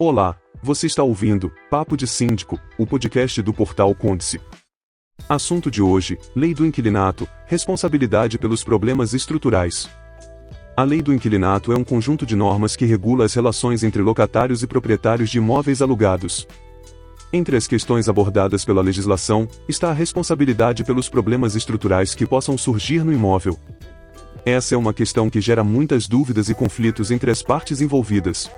Olá, você está ouvindo Papo de Síndico, o podcast do portal Conte-se. Assunto de hoje: Lei do Inquilinato, responsabilidade pelos problemas estruturais. A Lei do Inquilinato é um conjunto de normas que regula as relações entre locatários e proprietários de imóveis alugados. Entre as questões abordadas pela legislação, está a responsabilidade pelos problemas estruturais que possam surgir no imóvel. Essa é uma questão que gera muitas dúvidas e conflitos entre as partes envolvidas.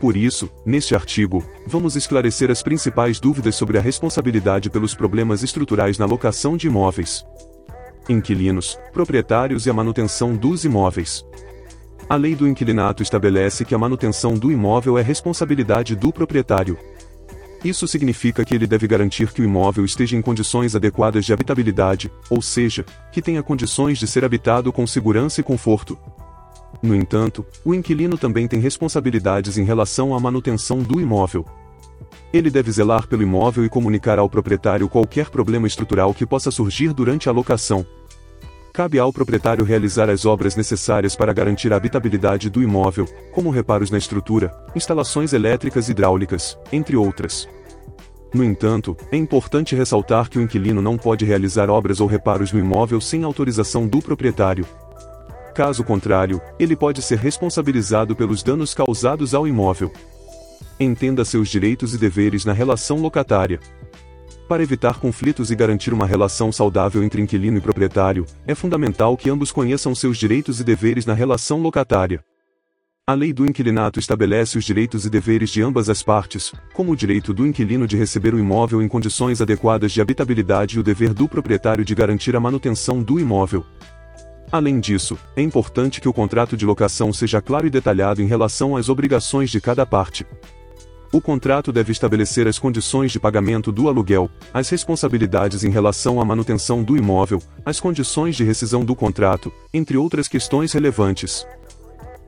Por isso, neste artigo, vamos esclarecer as principais dúvidas sobre a responsabilidade pelos problemas estruturais na locação de imóveis. Inquilinos, proprietários e a manutenção dos imóveis. A lei do inquilinato estabelece que a manutenção do imóvel é responsabilidade do proprietário. Isso significa que ele deve garantir que o imóvel esteja em condições adequadas de habitabilidade, ou seja, que tenha condições de ser habitado com segurança e conforto, no entanto, o inquilino também tem responsabilidades em relação à manutenção do imóvel. Ele deve zelar pelo imóvel e comunicar ao proprietário qualquer problema estrutural que possa surgir durante a locação. Cabe ao proprietário realizar as obras necessárias para garantir a habitabilidade do imóvel, como reparos na estrutura, instalações elétricas e hidráulicas, entre outras. No entanto, é importante ressaltar que o inquilino não pode realizar obras ou reparos no imóvel sem autorização do proprietário, Caso contrário, ele pode ser responsabilizado pelos danos causados ao imóvel. Entenda seus direitos e deveres na relação locatária. Para evitar conflitos e garantir uma relação saudável entre inquilino e proprietário, é fundamental que ambos conheçam seus direitos e deveres na relação locatária. A lei do inquilinato estabelece os direitos e deveres de ambas as partes, como o direito do inquilino de receber o imóvel em condições adequadas de habitabilidade e o dever do proprietário de garantir a manutenção do imóvel. Além disso, é importante que o contrato de locação seja claro e detalhado em relação às obrigações de cada parte. O contrato deve estabelecer as condições de pagamento do aluguel, as responsabilidades em relação à manutenção do imóvel, as condições de rescisão do contrato, entre outras questões relevantes.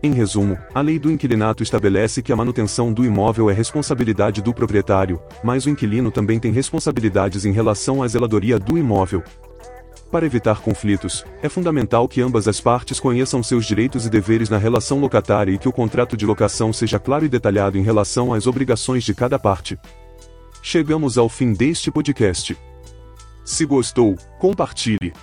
Em resumo, a lei do inquilinato estabelece que a manutenção do imóvel é responsabilidade do proprietário, mas o inquilino também tem responsabilidades em relação à zeladoria do imóvel, para evitar conflitos, é fundamental que ambas as partes conheçam seus direitos e deveres na relação locatária e que o contrato de locação seja claro e detalhado em relação às obrigações de cada parte. Chegamos ao fim deste podcast. Se gostou, compartilhe.